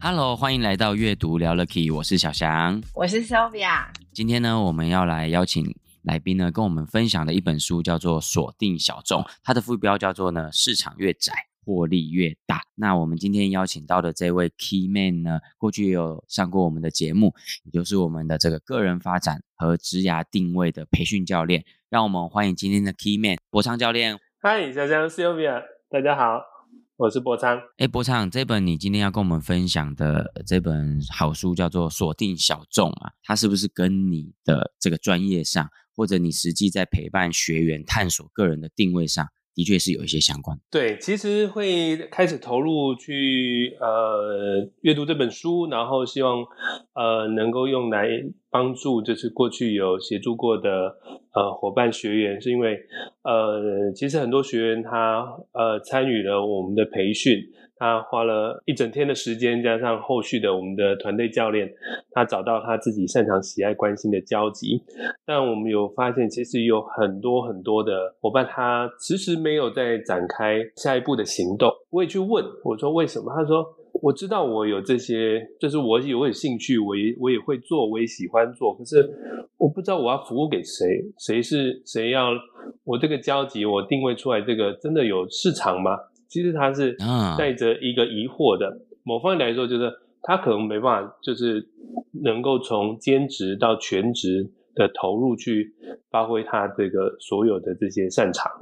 Hello，欢迎来到阅读聊了 Key，我是小翔，我是 Sylvia。今天呢，我们要来邀请来宾呢，跟我们分享的一本书叫做《锁定小众》，它的副标叫做呢“市场越窄，获利越大”。那我们今天邀请到的这位 Key Man 呢，过去也有上过我们的节目，也就是我们的这个个人发展和职涯定位的培训教练。让我们欢迎今天的 Key Man 博昌教练。嗨，小翔，Sylvia，大家好。我是博昌，哎，博昌，这本你今天要跟我们分享的这本好书叫做《锁定小众》啊，它是不是跟你的这个专业上，或者你实际在陪伴学员探索个人的定位上，的确是有一些相关？对，其实会开始投入去呃阅读这本书，然后希望呃能够用来帮助，就是过去有协助过的。呃，伙伴学员是因为，呃，其实很多学员他呃参与了我们的培训，他花了一整天的时间，加上后续的我们的团队教练，他找到他自己擅长、喜爱、关心的交集。但我们有发现，其实有很多很多的伙伴，他迟迟没有在展开下一步的行动。我也去问，我说为什么？他说。我知道我有这些，就是我有我有兴趣，我也我也会做，我也喜欢做。可是我不知道我要服务给谁，谁是谁要我这个交集，我定位出来这个真的有市场吗？其实他是带着一个疑惑的。某方面来说，就是他可能没办法，就是能够从兼职到全职的投入去发挥他这个所有的这些擅长。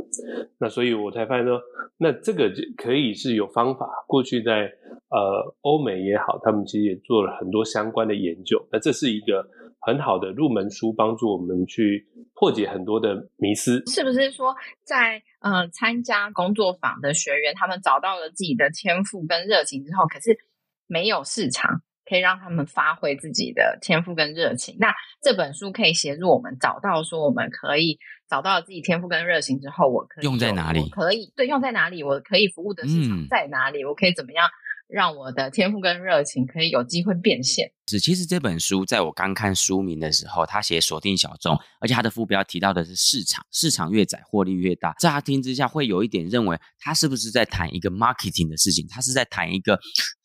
那所以我才发现说，那这个就可以是有方法。过去在呃，欧美也好，他们其实也做了很多相关的研究。那这是一个很好的入门书，帮助我们去破解很多的迷思。是不是说在，在呃参加工作坊的学员，他们找到了自己的天赋跟热情之后，可是没有市场可以让他们发挥自己的天赋跟热情？那这本书可以协助我们找到，说我们可以找到了自己天赋跟热情之后，我可以用在哪里？可以对，用在哪里？我可以服务的市场在哪里？嗯、我可以怎么样？让我的天赋跟热情可以有机会变现。是，其实这本书在我刚看书名的时候，他写锁定小众，而且他的副标提到的是市场，市场越窄，获利越大。乍听之下会有一点认为，他是不是在谈一个 marketing 的事情？他是在谈一个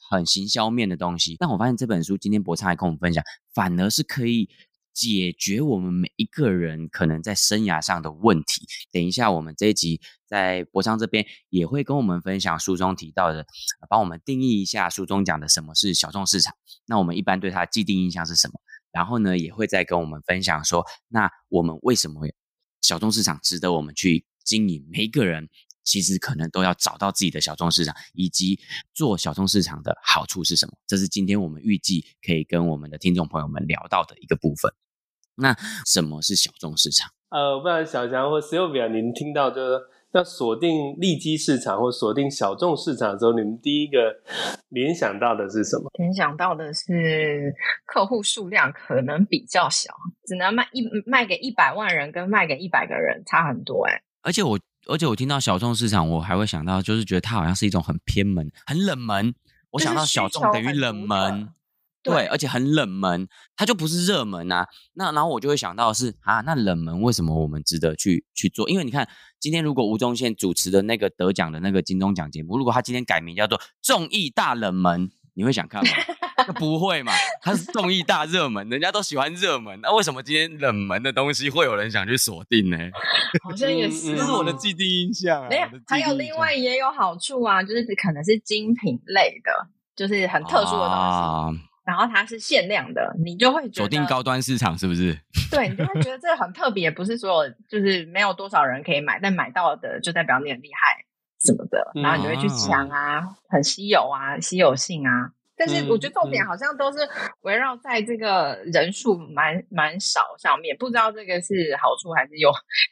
很行销面的东西。但我发现这本书今天博昌来跟我们分享，反而是可以。解决我们每一个人可能在生涯上的问题。等一下，我们这一集在博昌这边也会跟我们分享书中提到的，帮我们定义一下书中讲的什么是小众市场。那我们一般对它既定印象是什么？然后呢，也会再跟我们分享说，那我们为什么小众市场值得我们去经营？每一个人其实可能都要找到自己的小众市场，以及做小众市场的好处是什么？这是今天我们预计可以跟我们的听众朋友们聊到的一个部分。那什么是小众市场？呃，不然小强或 Sylvia，你们听到就是要锁定利基市场或锁定小众市场的时候，你们第一个联想到的是什么？联想到的是客户数量可能比较小，只能卖一卖给一百万人，跟卖给一百个人差很多哎。而且我，而且我听到小众市场，我还会想到，就是觉得它好像是一种很偏门、很冷门。我想到小众等于冷门。对，对，而且很冷门，它就不是热门啊。那然后我就会想到是啊，那冷门为什么我们值得去去做？因为你看，今天如果吴宗宪主持的那个得奖的那个金钟奖节目，如果他今天改名叫做综艺大冷门，你会想看吗？不会嘛？它是综艺大热门，人家都喜欢热门，那为什么今天冷门的东西会有人想去锁定呢？好像也是，这是我的既定印象啊。没有，还有另外也有好处啊，就是可能是精品类的，就是很特殊的东西。啊然后它是限量的，你就会锁定高端市场是不是？对，你就会觉得这个很特别，不是所有就是没有多少人可以买，但买到的就代表你很厉害什么的，然后你就会去抢啊，很稀有啊，稀有性啊。但是我觉得重点好像都是围绕在这个人数蛮蛮少上面，不知道这个是好处还是有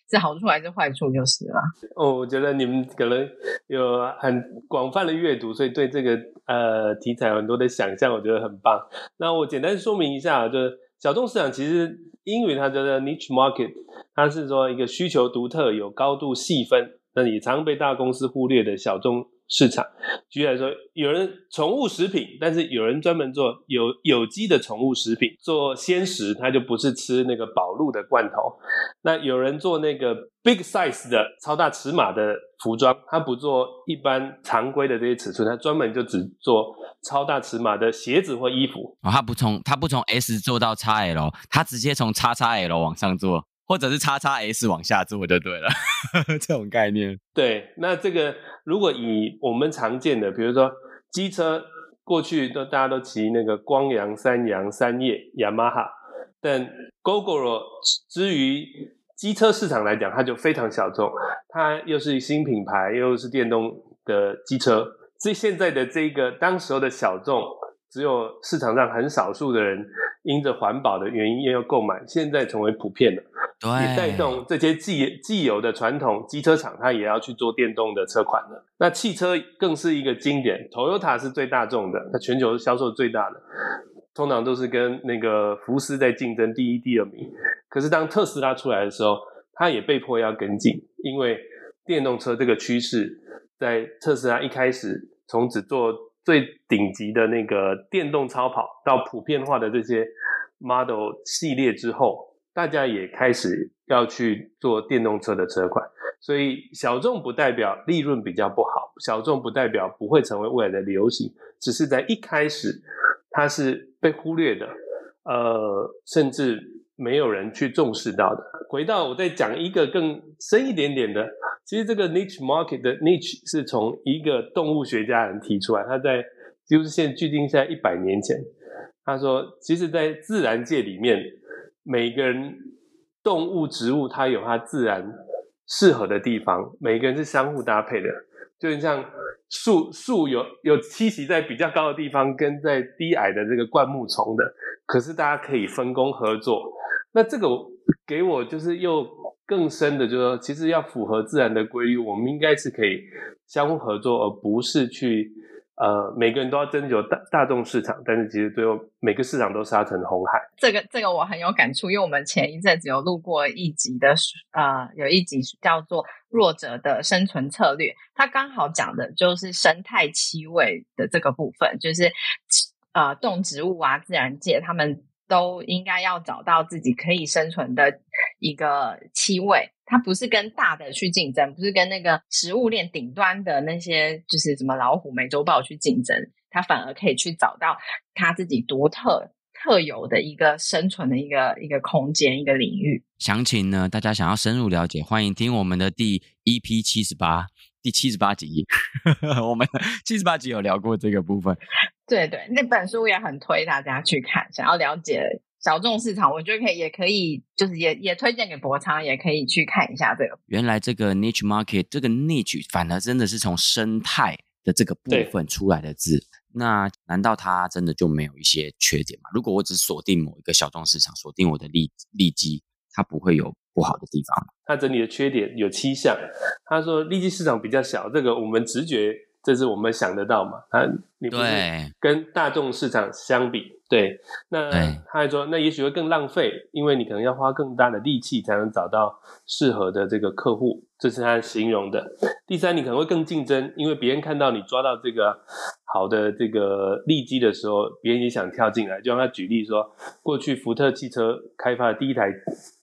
是好处还是坏处就是了。哦，我觉得你们可能有很广泛的阅读，所以对这个呃题材有很多的想象，我觉得很棒。那我简单说明一下，就是小众市场其实英语它叫做 niche market，它是说一个需求独特、有高度细分，那也常被大公司忽略的小众。市场，举例来说，有人宠物食品，但是有人专门做有有机的宠物食品，做鲜食，他就不是吃那个宝路的罐头。那有人做那个 big size 的超大尺码的服装，他不做一般常规的这些尺寸，他专门就只做超大尺码的鞋子或衣服。哦，他不从他不从 S 做到 XL，他直接从 XXL 往上做。或者是叉叉 S 往下做就对了，这种概念。对，那这个如果以我们常见的，比如说机车，过去都大家都骑那个光阳、三阳、三叶、雅马哈，但 Gogoro 之于机车市场来讲，它就非常小众，它又是新品牌，又是电动的机车，所以现在的这个当时候的小众。只有市场上很少数的人因着环保的原因要购买，现在成为普遍了，对，也带动这些既既有的传统机车厂，它也要去做电动的车款了。那汽车更是一个经典，Toyota 是最大众的，它全球销售最大的，通常都是跟那个福斯在竞争第一、第二名。可是当特斯拉出来的时候，它也被迫要跟进，因为电动车这个趋势在特斯拉一开始从只做。最顶级的那个电动超跑到普遍化的这些 Model 系列之后，大家也开始要去做电动车的车款。所以小众不代表利润比较不好，小众不代表不会成为未来的流行，只是在一开始它是被忽略的，呃，甚至没有人去重视到的。回到我再讲一个更深一点点的。其实这个 niche market 的 niche 是从一个动物学家人提出来，他在就是现距今现在一百年前，他说，其实，在自然界里面，每个人动物、植物，它有它自然适合的地方，每个人是相互搭配的，就像树树有有栖息在比较高的地方，跟在低矮的这个灌木丛的，可是大家可以分工合作。那这个给我就是又。更深的，就是说，其实要符合自然的规律，我们应该是可以相互合作，而不是去呃每个人都要争取大大众市场。但是其实最后每个市场都杀成红海。这个这个我很有感触，因为我们前一阵子有录过一集的呃，有一集叫做《弱者的生存策略》，它刚好讲的就是生态栖位的这个部分，就是呃动植物啊，自然界他们。都应该要找到自己可以生存的一个气味，它不是跟大的去竞争，不是跟那个食物链顶端的那些就是什么老虎、美洲豹去竞争，它反而可以去找到它自己独特特有的一个生存的一个一个空间、一个领域。详情呢，大家想要深入了解，欢迎听我们的第一 P 七十八第七十八集，我们七十八集有聊过这个部分。对对，那本书也很推大家去看，想要了解小众市场，我觉得可以，也可以，就是也也推荐给博昌，也可以去看一下这个。原来这个 niche market 这个 niche 反而真的是从生态的这个部分出来的字，那难道它真的就没有一些缺点吗？如果我只锁定某一个小众市场，锁定我的利利基，它不会有不好的地方吗？它整理的缺点有七项，他说利基市场比较小，这个我们直觉。这是我们想得到嘛？他你不是跟大众市场相比，对，那他还说，那也许会更浪费，因为你可能要花更大的力气才能找到适合的这个客户，这是他形容的。第三，你可能会更竞争，因为别人看到你抓到这个好的这个利基的时候，别人也想跳进来。就让他举例说，过去福特汽车开发的第一台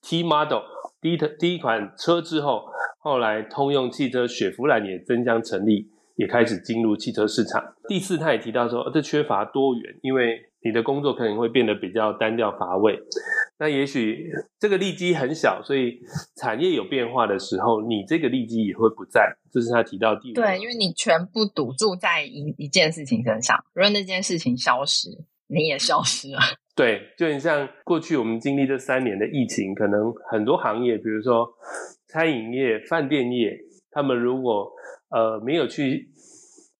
T Model 第一第一款车之后，后来通用汽车雪佛兰也争相成立。也开始进入汽车市场。第四，他也提到说，这缺乏多元，因为你的工作可能会变得比较单调乏味。那也许这个利基很小，所以产业有变化的时候，你这个利基也会不在。这是他提到第五。对，因为你全部赌注在一一件事情身上，如果那件事情消失，你也消失了。对，就很像过去我们经历这三年的疫情，可能很多行业，比如说餐饮业、饭店业，他们如果呃，没有去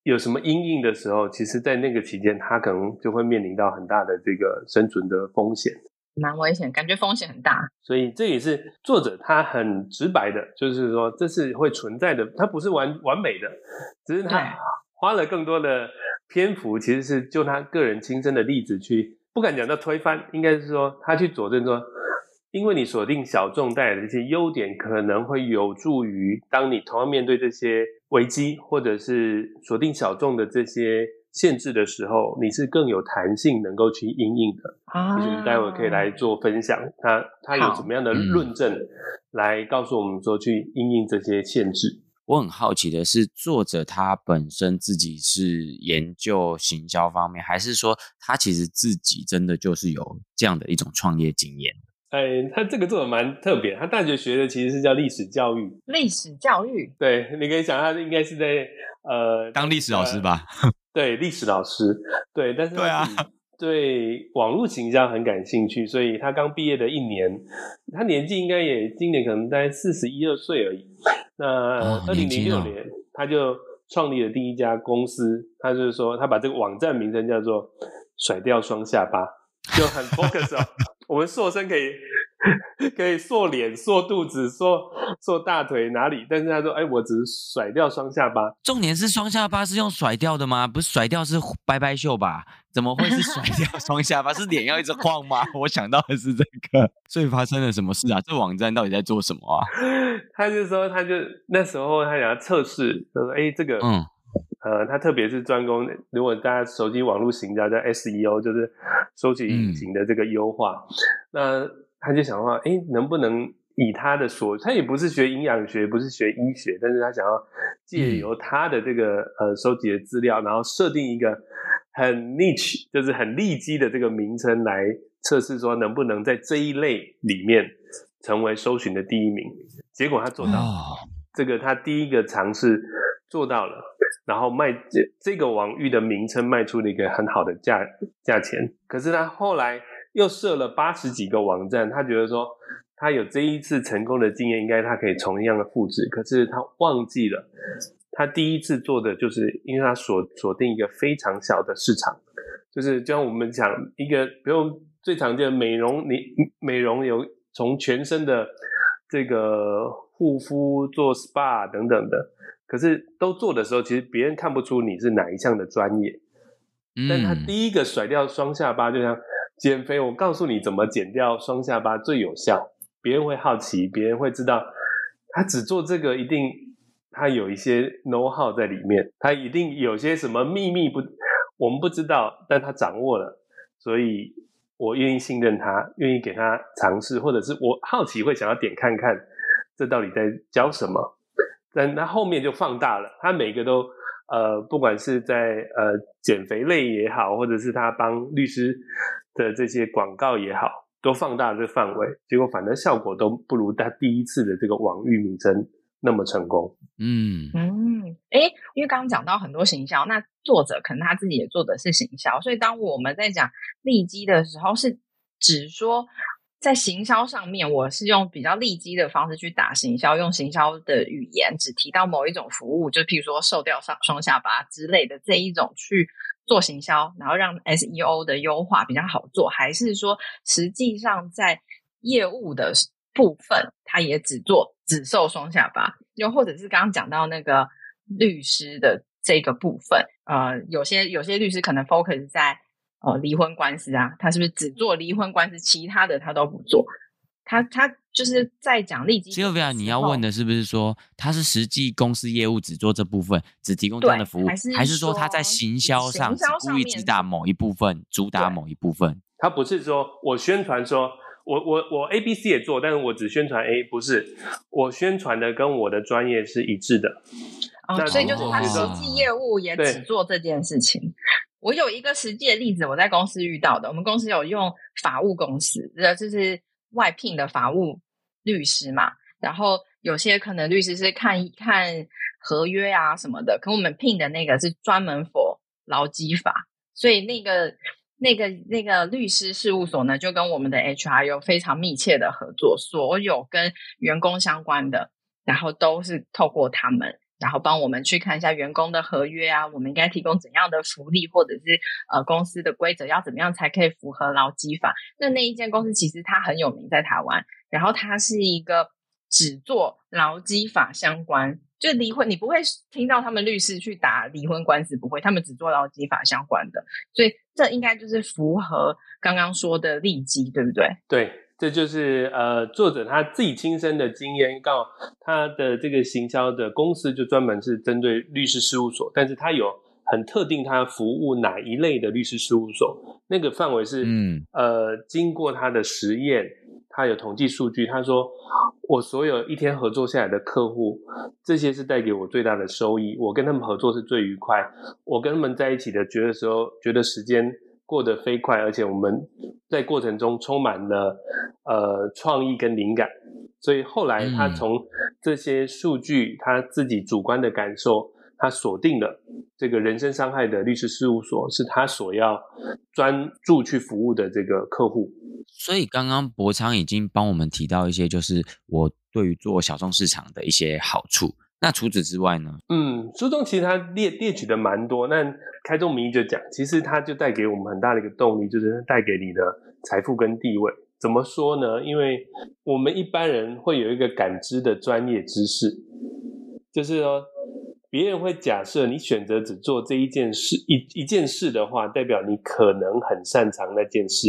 有什么阴影的时候，其实，在那个期间，他可能就会面临到很大的这个生存的风险，蛮危险，感觉风险很大。所以这也是作者他很直白的，就是说这是会存在的，它不是完完美的，只是他花了更多的篇幅，其实是就他个人亲身的例子去，不敢讲到推翻，应该是说他去佐证说。因为你锁定小众带来的这些优点，可能会有助于当你同样面对这些危机，或者是锁定小众的这些限制的时候，你是更有弹性，能够去应应的。啊，就是待会可以来做分享，他他有什么样的论证来告诉我们说去应应这些限制？我很好奇的是，作者他本身自己是研究行销方面，还是说他其实自己真的就是有这样的一种创业经验？哎，他这个做的蛮特别，他大学学的其实是叫历史教育。历史教育，对，你可以想，他应该是在呃当历史老师吧？呃、对，历史老师，对，但是对啊，对网络形象很感兴趣，所以他刚毕业的一年，他年纪应该也今年可能大概四十一二岁而已。那二零零六年，他就创立了第一家公司，他就是说，他把这个网站名称叫做“甩掉双下巴”，就很 focus 哦。我们塑身可以 可以塑脸、塑肚子、塑塑大腿哪里？但是他说：“哎，我只是甩掉双下巴。”重点是双下巴是用甩掉的吗？不是甩掉是拜拜袖吧？怎么会是甩掉 双下巴？是脸要一直晃吗？我想到的是这个。所以发生了什么事啊？这网站到底在做什么啊？他就说，他就那时候他想要测试，他说：“哎，这个嗯。”呃，他特别是专攻，如果大家手机网络行销叫 SEO，就是搜寻引擎的这个优化。嗯、那他就想说，哎，能不能以他的所，他也不是学营养学，不是学医学，但是他想要借由他的这个、嗯、呃收集的资料，然后设定一个很 niche，就是很利基的这个名称来测试，说能不能在这一类里面成为搜寻的第一名。结果他做到，哦、这个他第一个尝试做到了。然后卖这这个网域的名称卖出了一个很好的价价钱，可是他后来又设了八十几个网站，他觉得说他有这一次成功的经验，应该他可以同样的复制，可是他忘记了，他第一次做的就是因为他锁锁定一个非常小的市场，就是就像我们讲一个，比如最常见的美容，你美容有从全身的这个护肤做 SPA 等等的。可是都做的时候，其实别人看不出你是哪一项的专业。嗯，但他第一个甩掉双下巴，就像减肥，我告诉你怎么减掉双下巴最有效，别人会好奇，别人会知道他只做这个，一定他有一些 know how 在里面，他一定有些什么秘密不，我们不知道，但他掌握了，所以我愿意信任他，愿意给他尝试，或者是我好奇会想要点看看，这到底在教什么。但他后面就放大了，他每个都呃，不管是在呃减肥类也好，或者是他帮律师的这些广告也好，都放大了这个范围，结果反正效果都不如他第一次的这个网域名称那么成功。嗯嗯，诶，因为刚刚讲到很多行销，那作者可能他自己也做的是行销，所以当我们在讲利基的时候，是指说。在行销上面，我是用比较利基的方式去打行销，用行销的语言只提到某一种服务，就譬如说瘦掉上双下巴之类的这一种去做行销，然后让 SEO 的优化比较好做，还是说实际上在业务的部分，它也只做只瘦双下巴，又或者是刚刚讲到那个律师的这个部分，呃，有些有些律师可能 focus 在。哦，离婚官司啊，他是不是只做离婚官司，其他的他都不做？他他就是在讲利基。Sylvia，你要问的是不是说他是实际公司业务只做这部分，只提供这样的服务，还是还是说他在行销上故意只打某一部分，主打某一部分？他不是说我宣传说我我我 A B C 也做，但是我只宣传 A，不是我宣传的跟我的专业是一致的。哦，所以就是他实际业务也只做这件事情。我有一个实际的例子，我在公司遇到的。我们公司有用法务公司，呃，就是外聘的法务律师嘛。然后有些可能律师是看一看合约啊什么的，可我们聘的那个是专门 for 劳基法，所以那个那个那个律师事务所呢，就跟我们的 HR 有非常密切的合作，所有跟员工相关的，然后都是透过他们。然后帮我们去看一下员工的合约啊，我们应该提供怎样的福利，或者是呃公司的规则要怎么样才可以符合劳基法？那那一间公司其实它很有名在台湾，然后它是一个只做劳基法相关，就离婚你不会听到他们律师去打离婚官司，不会，他们只做劳基法相关的，所以这应该就是符合刚刚说的利基，对不对？对。这就是呃，作者他自己亲身的经验，告他的这个行销的公司就专门是针对律师事务所，但是他有很特定，他服务哪一类的律师事务所，那个范围是，嗯，呃，经过他的实验，他有统计数据，他说我所有一天合作下来的客户，这些是带给我最大的收益，我跟他们合作是最愉快，我跟他们在一起的觉得时候，觉得时间。过得飞快，而且我们在过程中充满了呃创意跟灵感，所以后来他从这些数据，他自己主观的感受，他锁定了这个人身伤害的律师事务所是他所要专注去服务的这个客户。所以刚刚博昌已经帮我们提到一些，就是我对于做小众市场的一些好处。那除此之外呢？嗯，书中其实他列列举的蛮多。那开宗明义就讲，其实它就带给我们很大的一个动力，就是带给你的财富跟地位。怎么说呢？因为我们一般人会有一个感知的专业知识，就是说，别人会假设你选择只做这一件事一一件事的话，代表你可能很擅长那件事。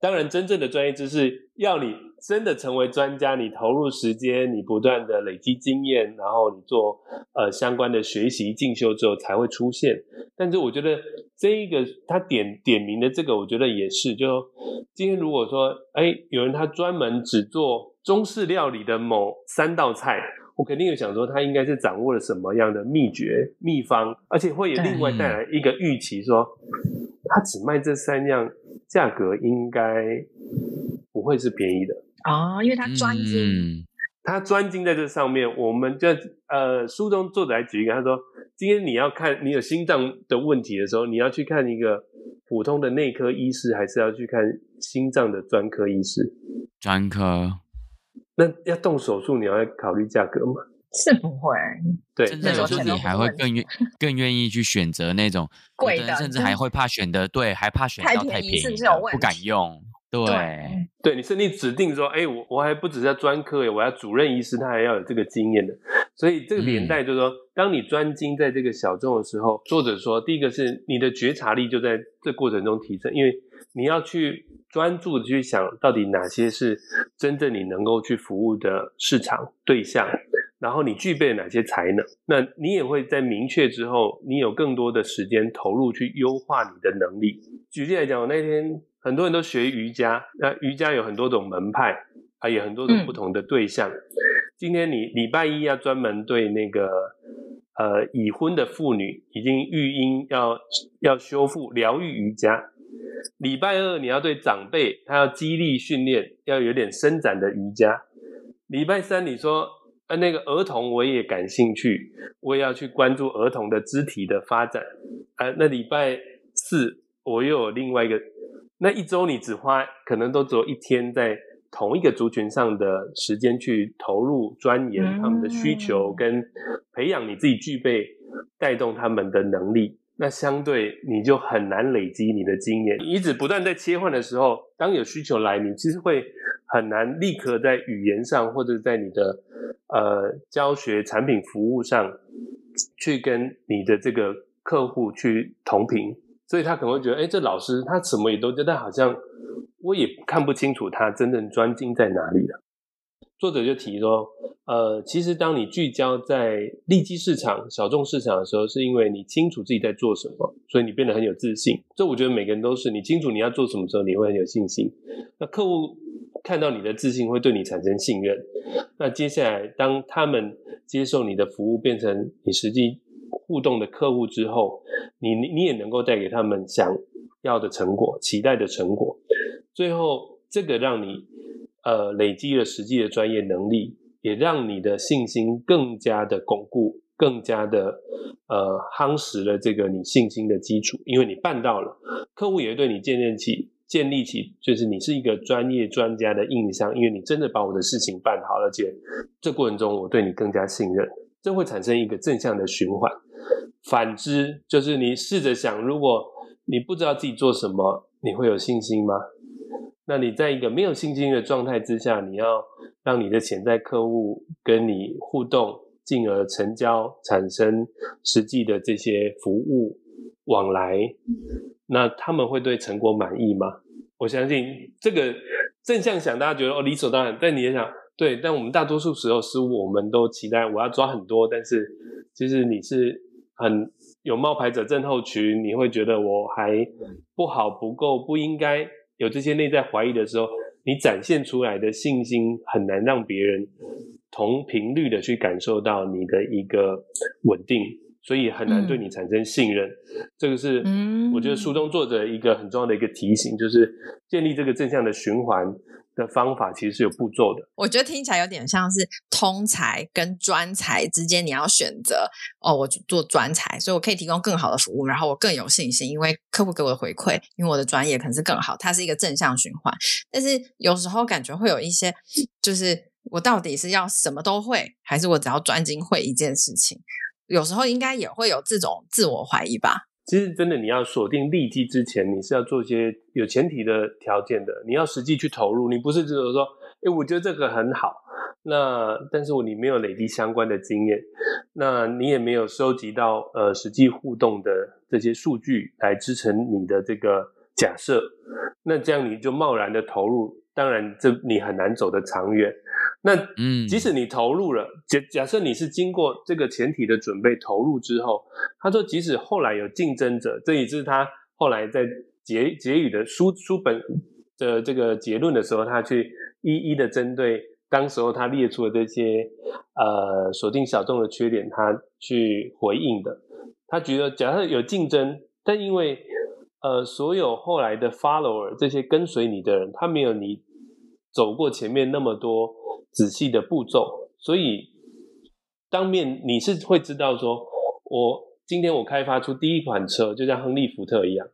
当然，真正的专业知识要你真的成为专家，你投入时间，你不断的累积经验，然后你做呃相关的学习进修之后才会出现。但是我觉得这一个他点点名的这个，我觉得也是，就今天如果说哎有人他专门只做中式料理的某三道菜，我肯定有想说他应该是掌握了什么样的秘诀秘方，而且会有另外带来一个预期说他只卖这三样。价格应该不会是便宜的哦，因为他专精，嗯、他专精在这上面。我们就呃，书中作者来举一个，他说：今天你要看你有心脏的问题的时候，你要去看一个普通的内科医师，还是要去看心脏的专科医师？专科。那要动手术，你要考虑价格吗？是不会，对，甚至有时候你还会更愿更愿意去选择那种贵的，甚至还会怕选的，对，还怕选到太便宜，不敢用。对，对，你是你指定说，哎，我我还不只是要专科，我要主任医师，他还要有这个经验的。所以这个连带就是说，嗯、当你专精在这个小众的时候，作者说，第一个是你的觉察力就在这过程中提升，因为你要去专注的去想到底哪些是真正你能够去服务的市场对象。然后你具备哪些才能？那你也会在明确之后，你有更多的时间投入去优化你的能力。举例来讲，我那天很多人都学瑜伽，那瑜伽有很多种门派啊，也很多种不同的对象。嗯、今天你礼拜一要专门对那个呃已婚的妇女已经育婴要要修复疗愈瑜伽，礼拜二你要对长辈他要激励训练，要有点伸展的瑜伽，礼拜三你说。呃，那个儿童我也感兴趣，我也要去关注儿童的肢体的发展。呃，那礼拜四我又有另外一个，那一周你只花可能都只有一天在同一个族群上的时间去投入钻研他们的需求，跟培养你自己具备带动他们的能力。那相对你就很难累积你的经验，你一直不断在切换的时候，当有需求来，你其实会很难立刻在语言上或者在你的呃教学产品服务上去跟你的这个客户去同频，所以他可能会觉得，哎，这老师他什么也都知道，但好像我也看不清楚他真正专精在哪里了。作者就提说，呃，其实当你聚焦在利基市场、小众市场的时候，是因为你清楚自己在做什么，所以你变得很有自信。这我觉得每个人都是，你清楚你要做什么时候，你会很有信心。那客户看到你的自信，会对你产生信任。那接下来，当他们接受你的服务，变成你实际互动的客户之后，你你也能够带给他们想要的成果、期待的成果。最后，这个让你。呃，累积了实际的专业能力，也让你的信心更加的巩固，更加的呃夯实了这个你信心的基础。因为你办到了，客户也会对你建立起建立起就是你是一个专业专家的印象。因为你真的把我的事情办好了，而且这过程中我对你更加信任。这会产生一个正向的循环。反之，就是你试着想，如果你不知道自己做什么，你会有信心吗？那你在一个没有信心的状态之下，你要让你的潜在客户跟你互动，进而成交，产生实际的这些服务往来，那他们会对成果满意吗？我相信这个正向想，大家觉得哦理所当然，但你也想对，但我们大多数时候是我们都期待我要抓很多，但是其实你是很有冒牌者症候群，你会觉得我还不好、不够、不应该有这些内在怀疑的时候，你展现出来的信心很难让别人同频率的去感受到你的一个稳定。所以很难对你产生信任，嗯、这个是我觉得书中作者一个很重要的一个提醒，嗯、就是建立这个正向的循环的方法其实是有步骤的。我觉得听起来有点像是通才跟专才之间，你要选择哦，我做专才，所以我可以提供更好的服务，然后我更有信心，因为客户给我的回馈，因为我的专业可能是更好，它是一个正向循环。但是有时候感觉会有一些，就是我到底是要什么都会，还是我只要专精会一件事情？有时候应该也会有这种自我怀疑吧。其实真的，你要锁定利基之前，你是要做一些有前提的条件的。你要实际去投入，你不是只有说，哎，我觉得这个很好，那但是我你没有累积相关的经验，那你也没有收集到呃实际互动的这些数据来支撑你的这个假设，那这样你就贸然的投入，当然这你很难走得长远。那嗯，即使你投入了，假假设你是经过这个前提的准备投入之后，他说即使后来有竞争者，这也是他后来在结结语的书书本的这个结论的时候，他去一一的针对当时候他列出的这些呃锁定小众的缺点，他去回应的。他觉得假设有竞争，但因为呃所有后来的 follower 这些跟随你的人，他没有你走过前面那么多。仔细的步骤，所以当面你是会知道说，我今天我开发出第一款车，就像亨利福特一样，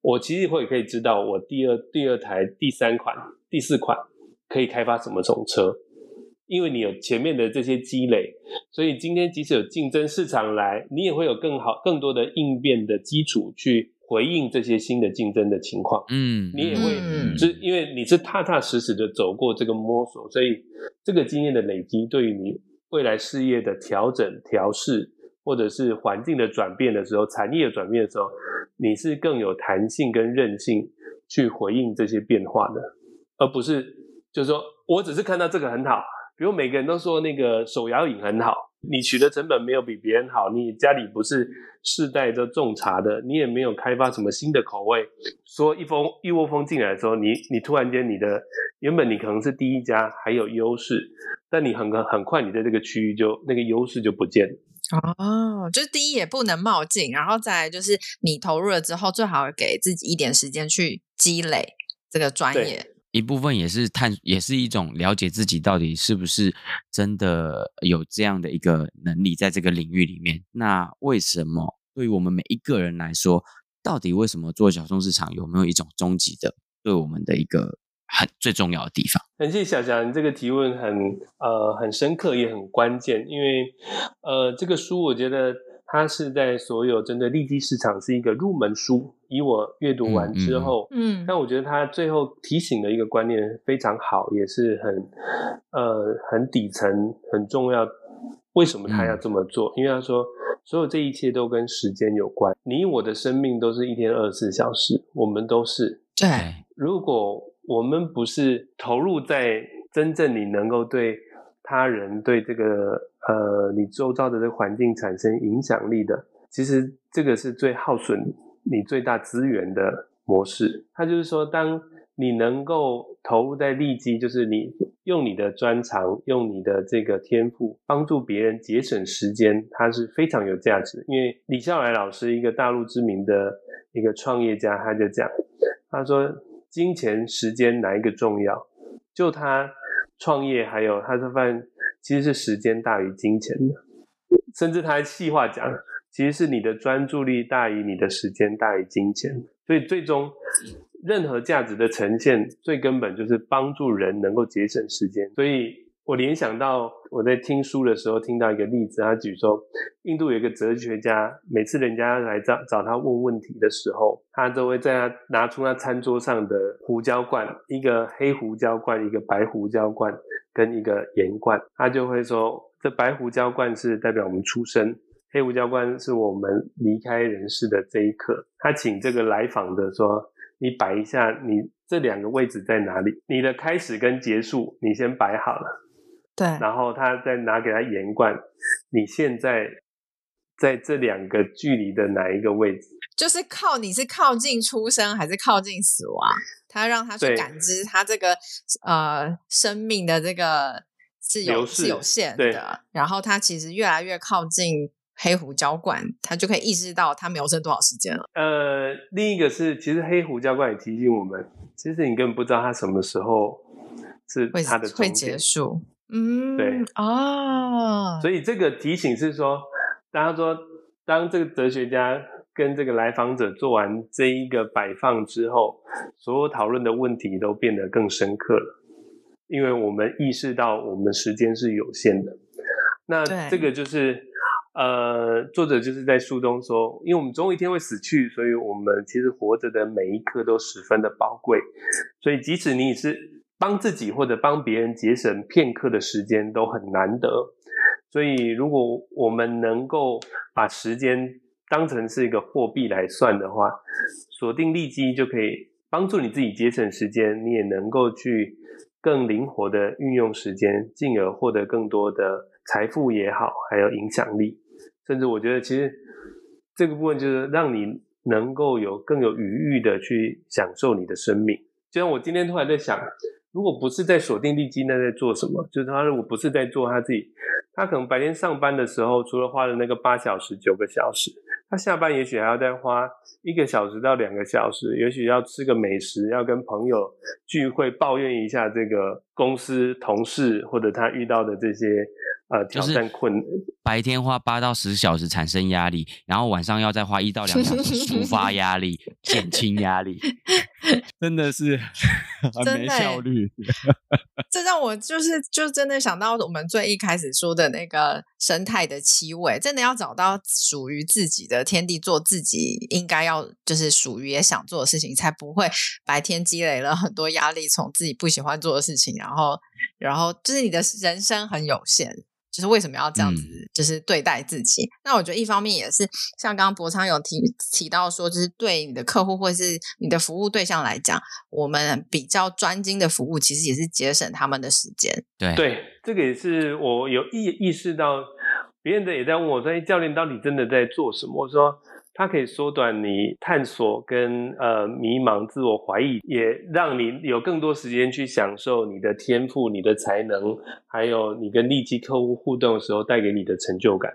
我其实会可以知道我第二第二台、第三款、第四款可以开发什么种车，因为你有前面的这些积累，所以今天即使有竞争市场来，你也会有更好、更多的应变的基础去。回应这些新的竞争的情况，嗯，你也会，是、嗯、因为你是踏踏实实的走过这个摸索，所以这个经验的累积，对于你未来事业的调整、调试，或者是环境的转变的时候，产业的转变的时候，你是更有弹性跟韧性去回应这些变化的，而不是就是说我只是看到这个很好，比如每个人都说那个手摇饮很好。你取得成本没有比别人好，你家里不是世代都种茶的，你也没有开发什么新的口味。说一蜂一窝蜂进来的时候，你你突然间你的原本你可能是第一家还有优势，但你很很快你在这个区域就那个优势就不见了。哦，就是第一也不能冒进，然后再来就是你投入了之后，最好给自己一点时间去积累这个专业。一部分也是探，也是一种了解自己到底是不是真的有这样的一个能力，在这个领域里面。那为什么对于我们每一个人来说，到底为什么做小众市场有没有一种终极的对我们的一个很最重要的地方？很谢小强，你这个提问很呃很深刻，也很关键，因为呃这个书我觉得。它是在所有针对利基市场是一个入门书，以我阅读完之后，嗯，但我觉得他最后提醒的一个观念非常好，也是很呃很底层很重要。为什么他要这么做？因为他说所有这一切都跟时间有关。你我的生命都是一天二十四小时，我们都是。对，如果我们不是投入在真正你能够对他人对这个。呃，你周遭的这个环境产生影响力的，其实这个是最耗损你最大资源的模式。它就是说，当你能够投入在利基，就是你用你的专长，用你的这个天赋，帮助别人节省时间，它是非常有价值。因为李笑来老师，一个大陆知名的一个创业家，他就讲，他说，金钱、时间哪一个重要？就他创业，还有他是发现。其实是时间大于金钱的，甚至他还细化讲，其实是你的专注力大于你的时间大于金钱。所以最终，任何价值的呈现，最根本就是帮助人能够节省时间。所以我联想到我在听书的时候听到一个例子，他举说，印度有一个哲学家，每次人家来找找他问问题的时候，他都会在他拿出他餐桌上的胡椒罐，一个黑胡椒罐，一个白胡椒罐，跟一个盐罐，他就会说，这白胡椒罐是代表我们出生，黑胡椒罐是我们离开人世的这一刻。他请这个来访的说，你摆一下，你这两个位置在哪里？你的开始跟结束，你先摆好了。对，然后他再拿给他盐罐，你现在在这两个距离的哪一个位置？就是靠你是靠近出生还是靠近死亡？他让他去感知他这个呃生命的这个是有是有限的，然后他其实越来越靠近黑胡椒罐，他就可以意识到他没有剩多少时间了。呃，另一个是其实黑胡椒罐也提醒我们，其实你根本不知道他什么时候是他的会结束。嗯，对哦，所以这个提醒是说，大家说，当这个哲学家跟这个来访者做完这一个摆放之后，所有讨论的问题都变得更深刻了，因为我们意识到我们时间是有限的。那这个就是，呃，作者就是在书中说，因为我们总有一天会死去，所以我们其实活着的每一刻都十分的宝贵，所以即使你是。帮自己或者帮别人节省片刻的时间都很难得，所以如果我们能够把时间当成是一个货币来算的话，锁定利基就可以帮助你自己节省时间，你也能够去更灵活的运用时间，进而获得更多的财富也好，还有影响力。甚至我觉得，其实这个部分就是让你能够有更有余裕的去享受你的生命。就像我今天突然在想。如果不是在锁定利基，那在做什么？就是他如果不是在做他自己，他可能白天上班的时候，除了花了那个八小时、九个小时，他下班也许还要再花一个小时到两个小时，也许要吃个美食，要跟朋友聚会，抱怨一下这个公司同事或者他遇到的这些。呃，挑战困难，白天花八到十小时产生压力，然后晚上要再花一到两小时 抒发压力、减轻压力，真的是很没效率。这让我就是就真的想到我们最一开始说的那个生态的七味，真的要找到属于自己的天地，做自己应该要就是属于也想做的事情，才不会白天积累了很多压力，从自己不喜欢做的事情，然后然后就是你的人生很有限。就是为什么要这样子，就是对待自己？嗯、那我觉得一方面也是像刚刚博昌有提提到说，就是对你的客户或是你的服务对象来讲，我们比较专精的服务，其实也是节省他们的时间。对对，这个也是我有意意识到，别人的也在问我说：“哎，教练到底真的在做什么？”我说。它可以缩短你探索跟呃迷茫、自我怀疑，也让你有更多时间去享受你的天赋、你的才能，还有你跟利基客户互动的时候带给你的成就感，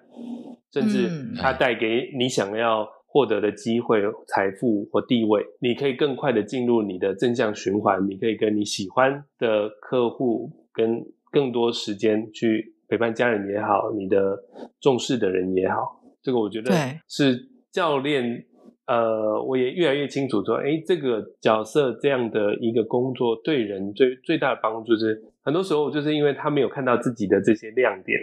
甚至它带给你想要获得的机会、财富或地位，你可以更快的进入你的正向循环。你可以跟你喜欢的客户跟更多时间去陪伴家人也好，你的重视的人也好，这个我觉得是。教练，呃，我也越来越清楚说，哎，这个角色这样的一个工作对人最最大的帮助是，很多时候就是因为他没有看到自己的这些亮点，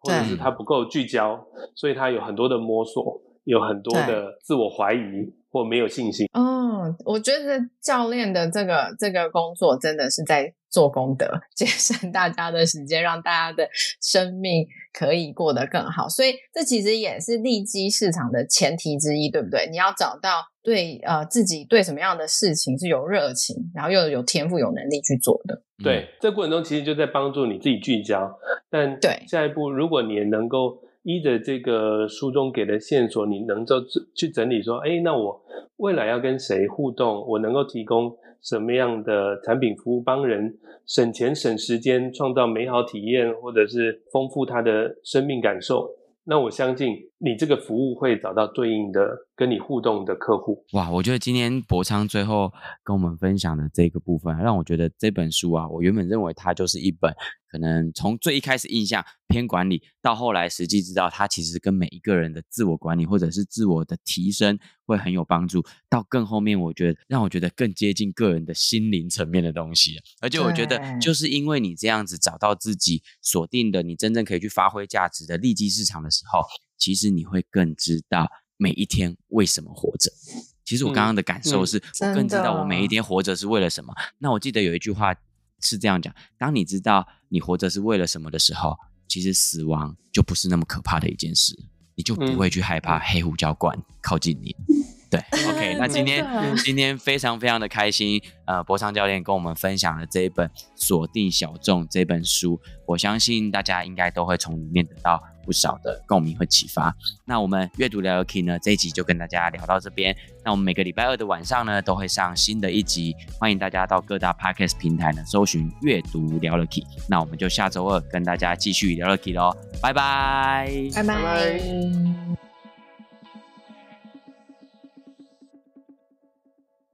或者是他不够聚焦，所以他有很多的摸索，有很多的自我怀疑或没有信心。嗯，我觉得教练的这个这个工作真的是在做功德，节省大家的时间，让大家的生命可以过得更好。所以这其实也是利基市场的前提之一，对不对？你要找到对呃自己对什么样的事情是有热情，然后又有天赋、有能力去做的。对，这过程中其实就在帮助你自己聚焦。但对下一步，如果你也能够依着这个书中给的线索，你能够去整理说，哎，那我未来要跟谁互动？我能够提供。什么样的产品服务帮人省钱省时间，创造美好体验，或者是丰富他的生命感受？那我相信你这个服务会找到对应的跟你互动的客户。哇，我觉得今天博昌最后跟我们分享的这个部分，让我觉得这本书啊，我原本认为它就是一本。可能从最一开始印象偏管理，到后来实际知道它其实跟每一个人的自我管理或者是自我的提升会很有帮助，到更后面我觉得让我觉得更接近个人的心灵层面的东西。而且我觉得就是因为你这样子找到自己锁定的你真正可以去发挥价值的利基市场的时候，其实你会更知道每一天为什么活着。其实我刚刚的感受是我更知道我每一天活着是为了什么。那我记得有一句话。是这样讲，当你知道你活着是为了什么的时候，其实死亡就不是那么可怕的一件事，你就不会去害怕黑胡椒罐靠近你。对，OK，那今天今天非常非常的开心，呃，博昌教练跟我们分享了这一本《锁定小众》这本书，我相信大家应该都会从里面得到不少的共鸣和启发。那我们阅读聊聊 Key 呢，这一集就跟大家聊到这边。那我们每个礼拜二的晚上呢，都会上新的一集，欢迎大家到各大 Podcast 平台呢搜寻阅读聊聊 Key。那我们就下周二跟大家继续聊聊 Key 喽，拜拜，拜拜。